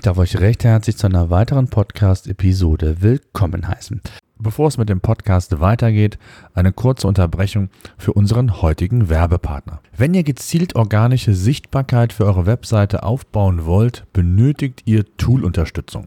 Ich darf euch recht herzlich zu einer weiteren Podcast-Episode willkommen heißen. Bevor es mit dem Podcast weitergeht, eine kurze Unterbrechung für unseren heutigen Werbepartner. Wenn ihr gezielt organische Sichtbarkeit für eure Webseite aufbauen wollt, benötigt ihr Tool-Unterstützung.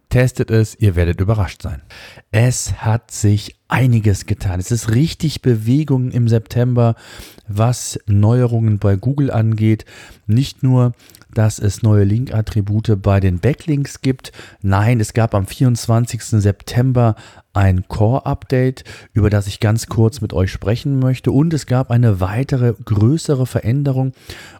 testet es, ihr werdet überrascht sein. Es hat sich einiges getan. Es ist richtig Bewegung im September, was Neuerungen bei Google angeht. Nicht nur, dass es neue Link-Attribute bei den Backlinks gibt. Nein, es gab am 24. September ein Core-Update, über das ich ganz kurz mit euch sprechen möchte. Und es gab eine weitere größere Veränderung.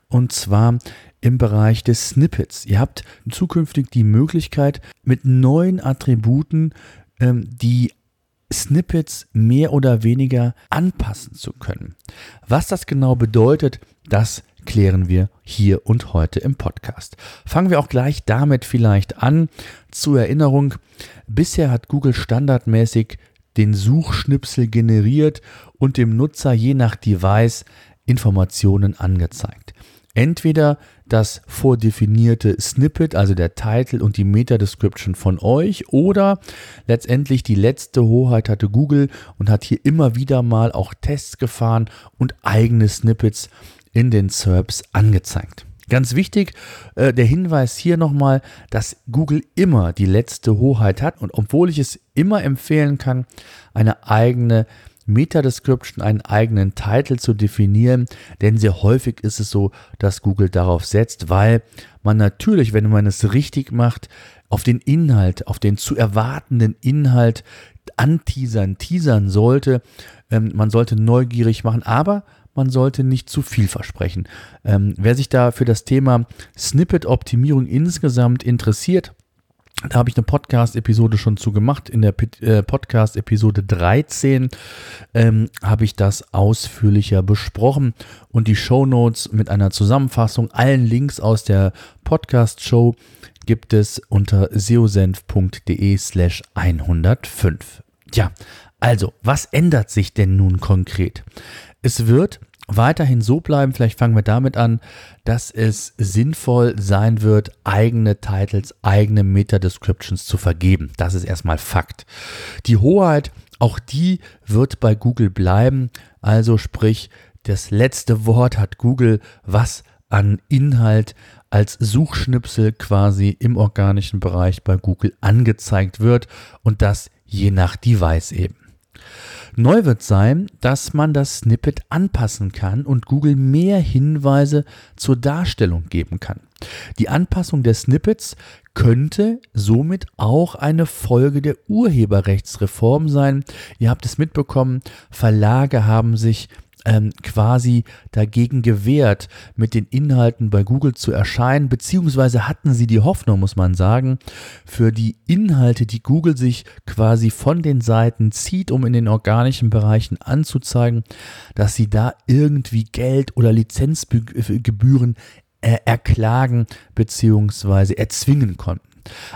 Und zwar im Bereich des Snippets. Ihr habt zukünftig die Möglichkeit, mit neuen Attributen ähm, die Snippets mehr oder weniger anpassen zu können. Was das genau bedeutet, das klären wir hier und heute im Podcast. Fangen wir auch gleich damit vielleicht an. Zur Erinnerung, bisher hat Google standardmäßig den Suchschnipsel generiert und dem Nutzer je nach Device Informationen angezeigt. Entweder das vordefinierte Snippet, also der Titel und die Meta-Description von euch oder letztendlich die letzte Hoheit hatte Google und hat hier immer wieder mal auch Tests gefahren und eigene Snippets in den SERPs angezeigt. Ganz wichtig, äh, der Hinweis hier nochmal, dass Google immer die letzte Hoheit hat und obwohl ich es immer empfehlen kann, eine eigene Meta-Description einen eigenen Titel zu definieren, denn sehr häufig ist es so, dass Google darauf setzt, weil man natürlich, wenn man es richtig macht, auf den Inhalt, auf den zu erwartenden Inhalt anteasern, teasern sollte. Ähm, man sollte neugierig machen, aber man sollte nicht zu viel versprechen. Ähm, wer sich da für das Thema Snippet-Optimierung insgesamt interessiert, da habe ich eine Podcast-Episode schon zu gemacht. In der äh, Podcast-Episode 13 ähm, habe ich das ausführlicher besprochen und die Show Notes mit einer Zusammenfassung, allen Links aus der Podcast-Show gibt es unter seosenf.de slash 105. Ja, also, was ändert sich denn nun konkret? Es wird weiterhin so bleiben, vielleicht fangen wir damit an, dass es sinnvoll sein wird, eigene Titles, eigene Meta-Descriptions zu vergeben. Das ist erstmal Fakt. Die Hoheit, auch die wird bei Google bleiben. Also sprich, das letzte Wort hat Google, was an Inhalt als Suchschnipsel quasi im organischen Bereich bei Google angezeigt wird und das je nach Device eben. Neu wird sein, dass man das Snippet anpassen kann und Google mehr Hinweise zur Darstellung geben kann. Die Anpassung der Snippets könnte somit auch eine Folge der Urheberrechtsreform sein. Ihr habt es mitbekommen, Verlage haben sich ähm, quasi dagegen gewehrt, mit den Inhalten bei Google zu erscheinen, beziehungsweise hatten sie die Hoffnung, muss man sagen, für die Inhalte, die Google sich quasi von den Seiten zieht, um in den organischen Bereichen anzuzeigen, dass sie da irgendwie Geld oder Lizenzgebühren äh, erklagen beziehungsweise erzwingen konnten.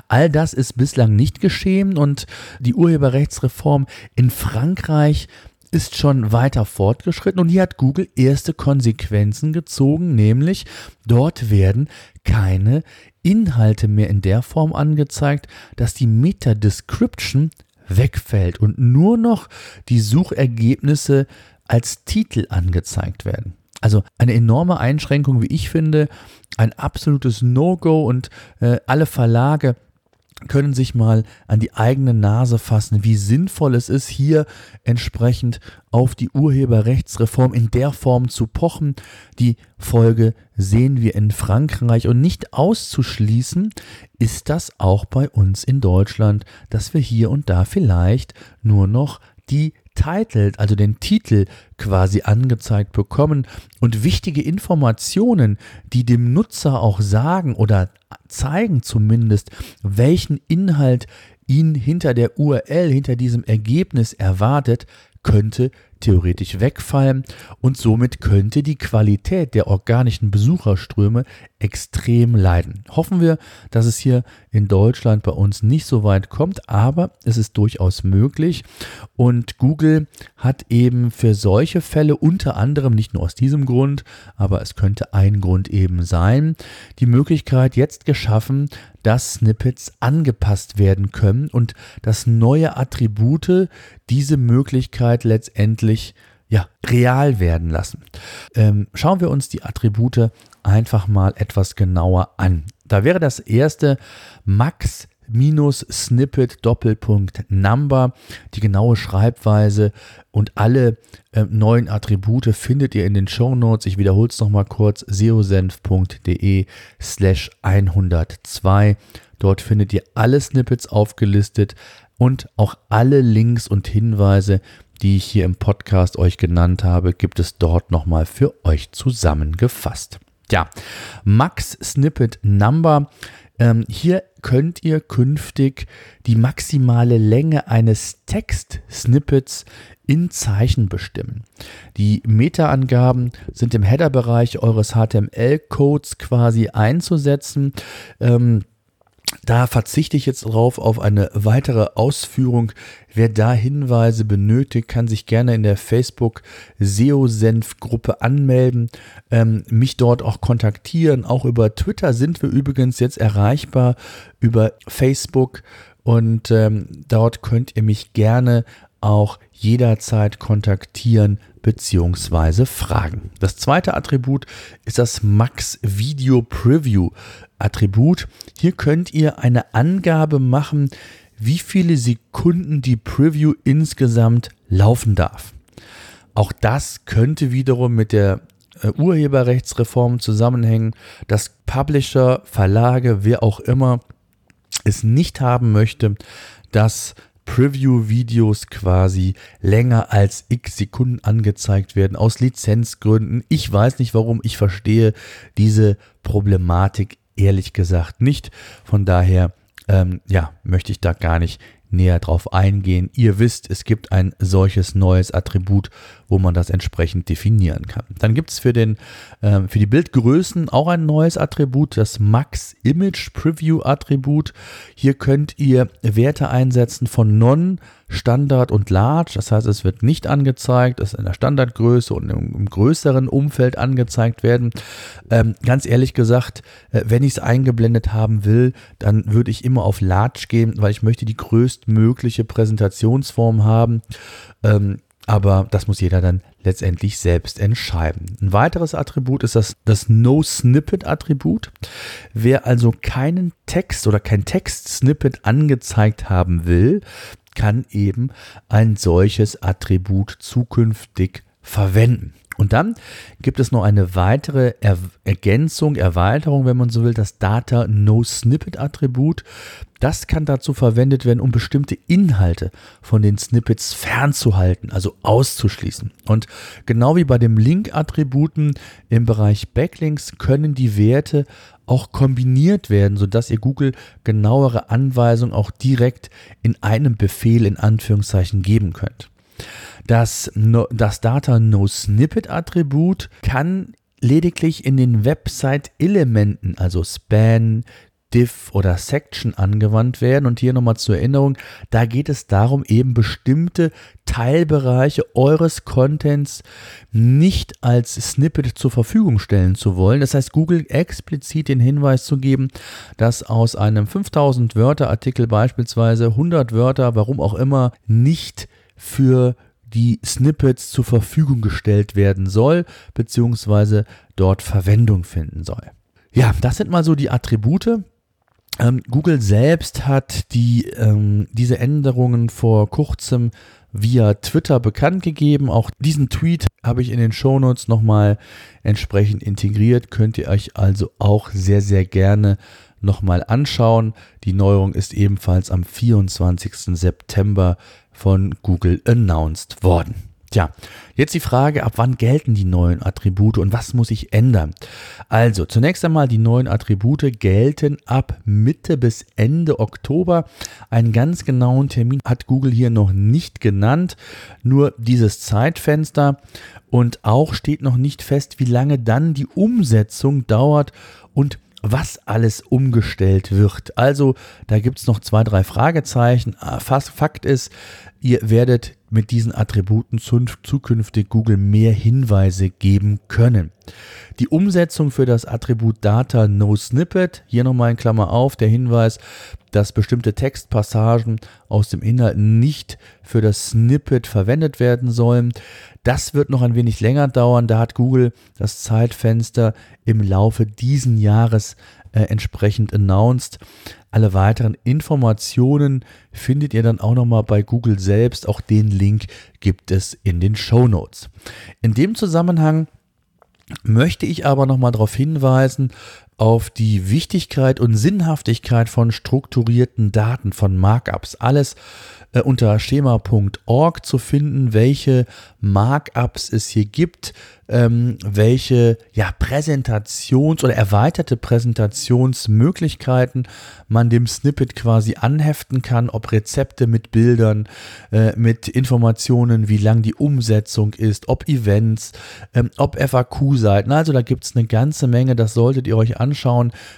All das ist bislang nicht geschehen und die Urheberrechtsreform in Frankreich ist schon weiter fortgeschritten und hier hat Google erste Konsequenzen gezogen, nämlich dort werden keine Inhalte mehr in der Form angezeigt, dass die Meta-Description wegfällt und nur noch die Suchergebnisse als Titel angezeigt werden. Also eine enorme Einschränkung, wie ich finde, ein absolutes No-Go und äh, alle Verlage können sich mal an die eigene Nase fassen, wie sinnvoll es ist, hier entsprechend auf die Urheberrechtsreform in der Form zu pochen. Die Folge sehen wir in Frankreich und nicht auszuschließen ist das auch bei uns in Deutschland, dass wir hier und da vielleicht nur noch die Title, also den Titel quasi angezeigt bekommen. Und wichtige Informationen, die dem Nutzer auch sagen oder zeigen zumindest, welchen Inhalt ihn hinter der URL, hinter diesem Ergebnis erwartet, könnte theoretisch wegfallen und somit könnte die Qualität der organischen Besucherströme extrem leiden. Hoffen wir, dass es hier in Deutschland bei uns nicht so weit kommt, aber es ist durchaus möglich und Google hat eben für solche Fälle unter anderem nicht nur aus diesem Grund, aber es könnte ein Grund eben sein, die Möglichkeit jetzt geschaffen, dass Snippets angepasst werden können und dass neue Attribute diese Möglichkeit letztendlich ja, real werden lassen. Ähm, schauen wir uns die Attribute einfach mal etwas genauer an. Da wäre das erste Max minus Snippet Doppelpunkt Number. Die genaue Schreibweise und alle äh, neuen Attribute findet ihr in den Show Notes. Ich wiederhole es nochmal kurz: seosenf.de slash 102. Dort findet ihr alle Snippets aufgelistet und auch alle Links und Hinweise, die ich hier im Podcast euch genannt habe, gibt es dort nochmal für euch zusammengefasst. Ja, Max Snippet Number. Ähm, hier könnt ihr künftig die maximale Länge eines Text-Snippets in Zeichen bestimmen. Die Meta-Angaben sind im Header-Bereich eures HTML-Codes quasi einzusetzen. Ähm, da verzichte ich jetzt drauf auf eine weitere Ausführung. Wer da Hinweise benötigt, kann sich gerne in der Facebook SEO-Senf-Gruppe anmelden, ähm, mich dort auch kontaktieren. Auch über Twitter sind wir übrigens jetzt erreichbar, über Facebook und ähm, dort könnt ihr mich gerne auch jederzeit kontaktieren bzw. fragen. Das zweite Attribut ist das Max Video Preview Attribut. Hier könnt ihr eine Angabe machen, wie viele Sekunden die Preview insgesamt laufen darf. Auch das könnte wiederum mit der äh, Urheberrechtsreform zusammenhängen, dass Publisher, Verlage, wer auch immer es nicht haben möchte, dass Preview-Videos quasi länger als x Sekunden angezeigt werden, aus Lizenzgründen. Ich weiß nicht warum, ich verstehe diese Problematik ehrlich gesagt nicht. Von daher, ähm, ja, möchte ich da gar nicht näher drauf eingehen. Ihr wisst, es gibt ein solches neues Attribut, wo man das entsprechend definieren kann. Dann gibt es für, äh, für die Bildgrößen auch ein neues Attribut, das Max Image Preview Attribut. Hier könnt ihr Werte einsetzen von Non, Standard und Large. Das heißt, es wird nicht angezeigt, es in der Standardgröße und im, im größeren Umfeld angezeigt werden. Ähm, ganz ehrlich gesagt, äh, wenn ich es eingeblendet haben will, dann würde ich immer auf Large gehen, weil ich möchte die größtmögliche Präsentationsform haben. Ähm, aber das muss jeder dann letztendlich selbst entscheiden. Ein weiteres Attribut ist das, das No-Snippet-Attribut. Wer also keinen Text oder kein Text-Snippet angezeigt haben will, kann eben ein solches Attribut zukünftig verwenden. Und dann gibt es noch eine weitere er Ergänzung, Erweiterung, wenn man so will, das Data No Snippet Attribut. Das kann dazu verwendet werden, um bestimmte Inhalte von den Snippets fernzuhalten, also auszuschließen. Und genau wie bei dem Link-Attributen im Bereich Backlinks können die Werte auch kombiniert werden, sodass ihr Google genauere Anweisungen auch direkt in einem Befehl in Anführungszeichen geben könnt. Das, no, das Data No Snippet Attribut kann lediglich in den Website-Elementen, also Span, Div oder Section angewandt werden. Und hier nochmal zur Erinnerung, da geht es darum, eben bestimmte Teilbereiche eures Contents nicht als Snippet zur Verfügung stellen zu wollen. Das heißt, Google explizit den Hinweis zu geben, dass aus einem 5000 Wörter Artikel beispielsweise 100 Wörter, warum auch immer, nicht für die Snippets zur Verfügung gestellt werden soll, beziehungsweise dort Verwendung finden soll. Ja, das sind mal so die Attribute. Ähm, Google selbst hat die, ähm, diese Änderungen vor kurzem via Twitter bekannt gegeben. Auch diesen Tweet habe ich in den Shownotes nochmal entsprechend integriert. Könnt ihr euch also auch sehr, sehr gerne nochmal anschauen. Die Neuerung ist ebenfalls am 24. September von Google announced worden. Tja, jetzt die Frage, ab wann gelten die neuen Attribute und was muss ich ändern? Also, zunächst einmal, die neuen Attribute gelten ab Mitte bis Ende Oktober. Einen ganz genauen Termin hat Google hier noch nicht genannt, nur dieses Zeitfenster. Und auch steht noch nicht fest, wie lange dann die Umsetzung dauert und was alles umgestellt wird. Also da gibt es noch zwei, drei Fragezeichen. Ah, Fakt ist, ihr werdet mit diesen Attributen zukünftig Google mehr Hinweise geben können. Die Umsetzung für das Attribut Data No Snippet, hier nochmal in Klammer auf, der Hinweis, dass bestimmte Textpassagen aus dem Inhalt nicht für das Snippet verwendet werden sollen. Das wird noch ein wenig länger dauern. Da hat Google das Zeitfenster im Laufe diesen Jahres äh, entsprechend announced. Alle weiteren Informationen findet ihr dann auch nochmal bei Google selbst. Auch den Link gibt es in den Show Notes. In dem Zusammenhang möchte ich aber nochmal darauf hinweisen, auf die Wichtigkeit und Sinnhaftigkeit von strukturierten Daten, von Markups. Alles äh, unter schema.org zu finden, welche Markups es hier gibt, ähm, welche ja, Präsentations- oder erweiterte Präsentationsmöglichkeiten man dem Snippet quasi anheften kann, ob Rezepte mit Bildern, äh, mit Informationen, wie lang die Umsetzung ist, ob Events, ähm, ob FAQ-Seiten. Also da gibt es eine ganze Menge, das solltet ihr euch anschauen,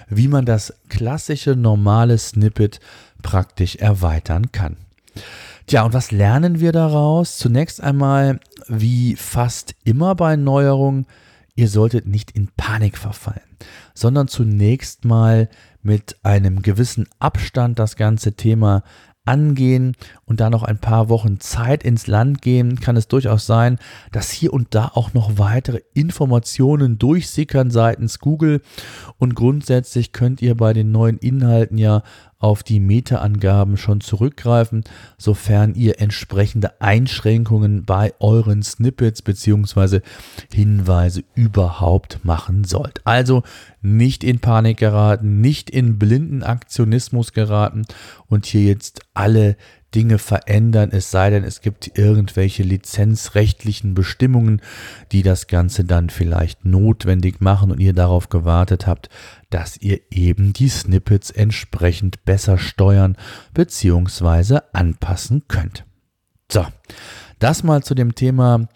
wie man das klassische normale Snippet praktisch erweitern kann. Tja, und was lernen wir daraus? Zunächst einmal, wie fast immer bei Neuerungen, ihr solltet nicht in Panik verfallen, sondern zunächst mal mit einem gewissen Abstand das ganze Thema angehen und da noch ein paar Wochen Zeit ins Land gehen, kann es durchaus sein, dass hier und da auch noch weitere Informationen durchsickern seitens Google und grundsätzlich könnt ihr bei den neuen Inhalten ja auf die Meta-Angaben schon zurückgreifen, sofern ihr entsprechende Einschränkungen bei euren Snippets bzw. Hinweise überhaupt machen sollt. Also nicht in Panik geraten, nicht in blinden Aktionismus geraten und hier jetzt alle Dinge verändern, es sei denn, es gibt irgendwelche lizenzrechtlichen Bestimmungen, die das Ganze dann vielleicht notwendig machen und ihr darauf gewartet habt, dass ihr eben die Snippets entsprechend besser steuern bzw. anpassen könnt. So, das mal zu dem Thema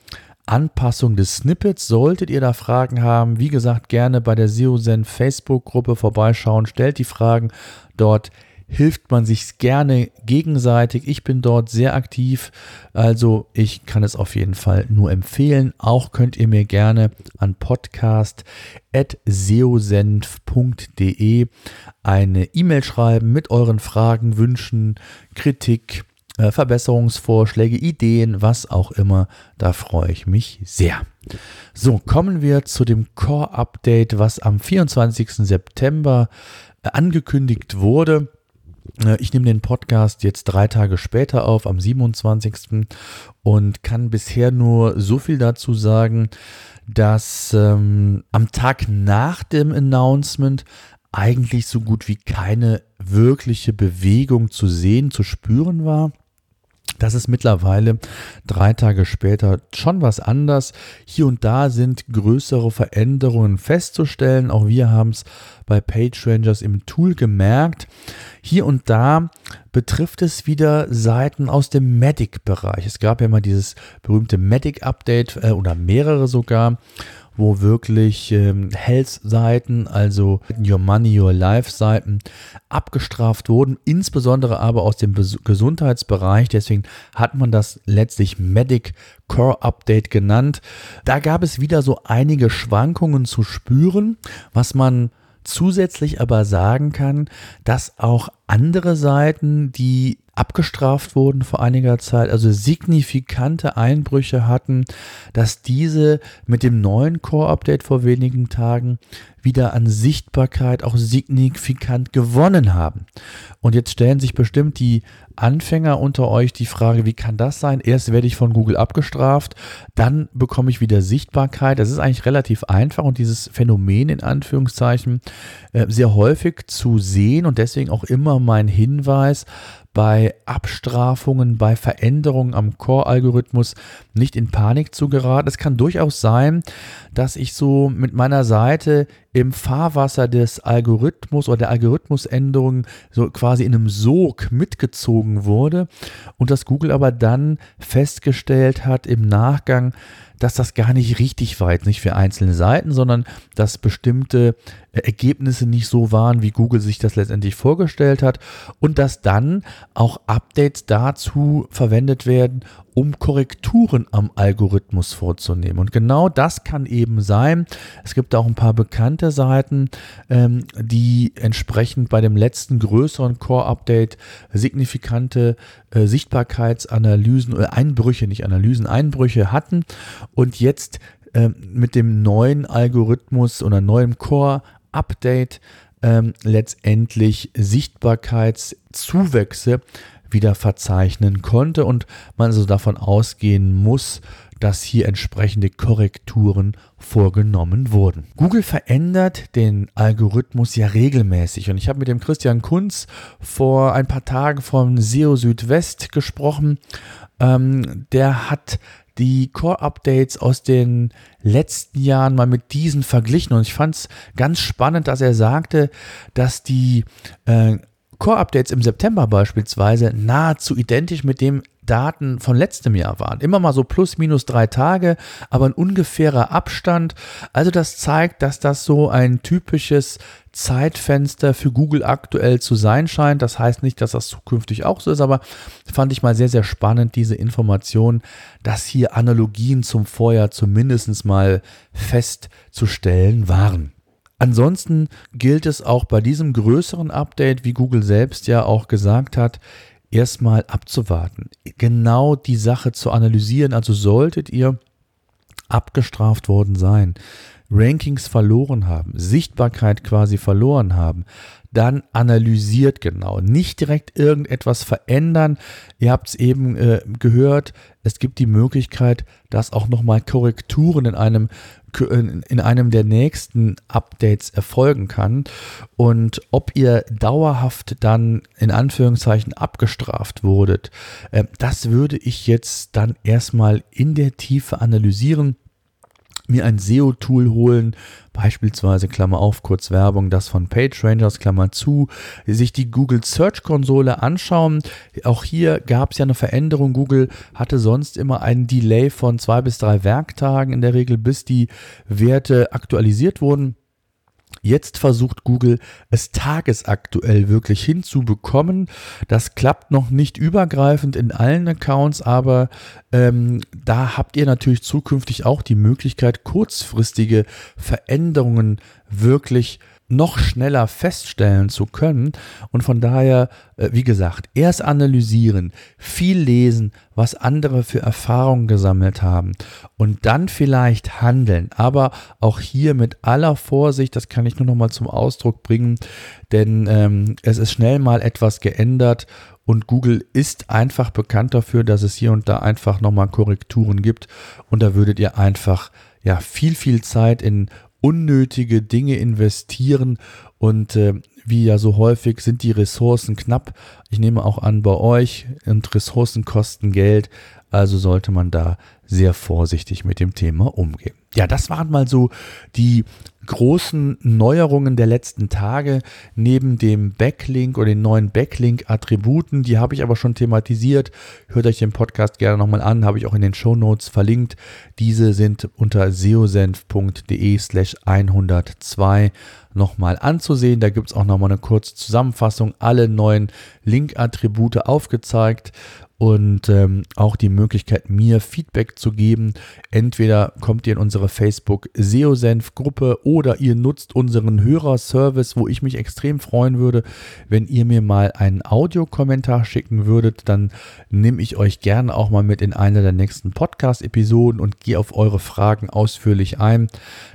Anpassung des Snippets. Solltet ihr da Fragen haben, wie gesagt, gerne bei der SEOSEN Facebook-Gruppe vorbeischauen, stellt die Fragen dort hilft man sich gerne gegenseitig. Ich bin dort sehr aktiv, also ich kann es auf jeden Fall nur empfehlen. Auch könnt ihr mir gerne an podcast.seosenf.de eine E-Mail schreiben mit euren Fragen, Wünschen, Kritik, äh, Verbesserungsvorschläge, Ideen, was auch immer. Da freue ich mich sehr. So, kommen wir zu dem Core-Update, was am 24. September äh, angekündigt wurde. Äh, ich nehme den Podcast jetzt drei Tage später auf, am 27. und kann bisher nur so viel dazu sagen, dass ähm, am Tag nach dem Announcement eigentlich so gut wie keine wirkliche Bewegung zu sehen, zu spüren war. Das ist mittlerweile drei Tage später schon was anders. Hier und da sind größere Veränderungen festzustellen. Auch wir haben es bei PageRangers im Tool gemerkt. Hier und da betrifft es wieder Seiten aus dem Medic-Bereich. Es gab ja mal dieses berühmte Medic-Update äh, oder mehrere sogar wo wirklich ähm, Health-Seiten, also Your Money, Your Life-Seiten abgestraft wurden, insbesondere aber aus dem Bes Gesundheitsbereich. Deswegen hat man das letztlich Medic Core Update genannt. Da gab es wieder so einige Schwankungen zu spüren, was man zusätzlich aber sagen kann, dass auch andere Seiten, die abgestraft wurden vor einiger Zeit, also signifikante Einbrüche hatten, dass diese mit dem neuen Core-Update vor wenigen Tagen wieder an Sichtbarkeit auch signifikant gewonnen haben. Und jetzt stellen sich bestimmt die Anfänger unter euch die Frage, wie kann das sein? Erst werde ich von Google abgestraft, dann bekomme ich wieder Sichtbarkeit. Das ist eigentlich relativ einfach und dieses Phänomen in Anführungszeichen äh, sehr häufig zu sehen und deswegen auch immer mein Hinweis, bei Abstrafungen, bei Veränderungen am Core-Algorithmus nicht in Panik zu geraten. Es kann durchaus sein, dass ich so mit meiner Seite im Fahrwasser des Algorithmus oder der Algorithmusänderung so quasi in einem Sog mitgezogen wurde und dass Google aber dann festgestellt hat im Nachgang, dass das gar nicht richtig war, jetzt nicht für einzelne Seiten, sondern dass bestimmte äh, Ergebnisse nicht so waren, wie Google sich das letztendlich vorgestellt hat und dass dann auch Updates dazu verwendet werden, um Korrekturen am Algorithmus vorzunehmen. Und genau das kann eben sein. Es gibt auch ein paar bekannte Seiten, ähm, die entsprechend bei dem letzten größeren Core-Update signifikante äh, Sichtbarkeitsanalysen oder Einbrüche, nicht Analysen, Einbrüche hatten und jetzt äh, mit dem neuen Algorithmus oder neuem Core-Update ähm, letztendlich Sichtbarkeitszuwächse wieder verzeichnen konnte und man also davon ausgehen muss, dass hier entsprechende Korrekturen vorgenommen wurden. Google verändert den Algorithmus ja regelmäßig und ich habe mit dem Christian Kunz vor ein paar Tagen vom SEO Südwest gesprochen. Ähm, der hat die Core-Updates aus den letzten Jahren mal mit diesen verglichen und ich fand es ganz spannend, dass er sagte, dass die äh, Core-Updates im September beispielsweise nahezu identisch mit dem Daten von letztem Jahr waren. Immer mal so plus minus drei Tage, aber ein ungefährer Abstand. Also das zeigt, dass das so ein typisches Zeitfenster für Google aktuell zu sein scheint. Das heißt nicht, dass das zukünftig auch so ist, aber fand ich mal sehr, sehr spannend, diese Information, dass hier Analogien zum Vorjahr zumindest mal festzustellen waren. Ansonsten gilt es auch bei diesem größeren Update, wie Google selbst ja auch gesagt hat, erstmal abzuwarten, genau die Sache zu analysieren. Also solltet ihr abgestraft worden sein, Rankings verloren haben, Sichtbarkeit quasi verloren haben, dann analysiert genau. Nicht direkt irgendetwas verändern. Ihr habt es eben äh, gehört, es gibt die Möglichkeit, dass auch nochmal Korrekturen in einem in einem der nächsten Updates erfolgen kann und ob ihr dauerhaft dann in Anführungszeichen abgestraft wurdet, äh, das würde ich jetzt dann erstmal in der Tiefe analysieren mir ein SEO-Tool holen, beispielsweise Klammer auf, kurz Werbung, das von PageRangers, Klammer zu, sich die Google Search Konsole anschauen. Auch hier gab es ja eine Veränderung. Google hatte sonst immer einen Delay von zwei bis drei Werktagen in der Regel, bis die Werte aktualisiert wurden. Jetzt versucht Google es tagesaktuell wirklich hinzubekommen. Das klappt noch nicht übergreifend in allen Accounts, aber ähm, da habt ihr natürlich zukünftig auch die Möglichkeit, kurzfristige Veränderungen wirklich noch schneller feststellen zu können. Und von daher, äh, wie gesagt, erst analysieren, viel lesen, was andere für Erfahrungen gesammelt haben und dann vielleicht handeln. Aber auch hier mit aller Vorsicht, das kann ich nur noch mal zum Ausdruck bringen, denn ähm, es ist schnell mal etwas geändert und Google ist einfach bekannt dafür, dass es hier und da einfach nochmal Korrekturen gibt. Und da würdet ihr einfach ja viel, viel Zeit in unnötige Dinge investieren und äh, wie ja so häufig sind die Ressourcen knapp. Ich nehme auch an bei euch und Ressourcen kosten Geld, also sollte man da sehr vorsichtig mit dem Thema umgehen. Ja, das waren mal so die großen Neuerungen der letzten Tage neben dem Backlink oder den neuen Backlink-Attributen. Die habe ich aber schon thematisiert. Hört euch den Podcast gerne nochmal an, habe ich auch in den Show Notes verlinkt. Diese sind unter seosenf.de slash 102 nochmal anzusehen. Da gibt es auch nochmal eine kurze Zusammenfassung, alle neuen Link-Attribute aufgezeigt und ähm, auch die Möglichkeit, mir Feedback zu geben. Entweder kommt ihr in unsere Facebook SEO-Senf Gruppe oder ihr nutzt unseren Hörerservice, wo ich mich extrem freuen würde, wenn ihr mir mal einen Audiokommentar schicken würdet. Dann nehme ich euch gerne auch mal mit in eine der nächsten Podcast-Episoden und gehe auf eure Fragen ausführlich ein.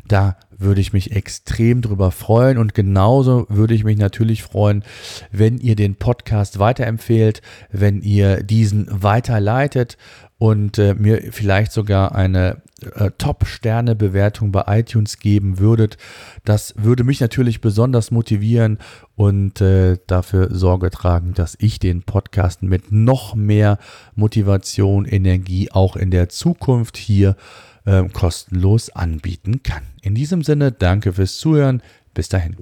Da würde ich mich extrem drüber freuen und genauso würde ich mich natürlich freuen, wenn ihr den Podcast weiterempfehlt, wenn ihr diesen weiterleitet und äh, mir vielleicht sogar eine äh, Top-Sterne-Bewertung bei iTunes geben würdet. Das würde mich natürlich besonders motivieren und äh, dafür Sorge tragen, dass ich den Podcast mit noch mehr Motivation, Energie auch in der Zukunft hier äh, kostenlos anbieten kann. In diesem Sinne, danke fürs Zuhören. Bis dahin.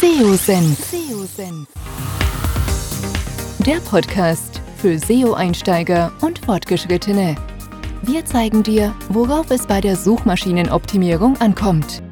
SEO Senf. Der Podcast für SEO-Einsteiger und Fortgeschrittene. Wir zeigen dir, worauf es bei der Suchmaschinenoptimierung ankommt.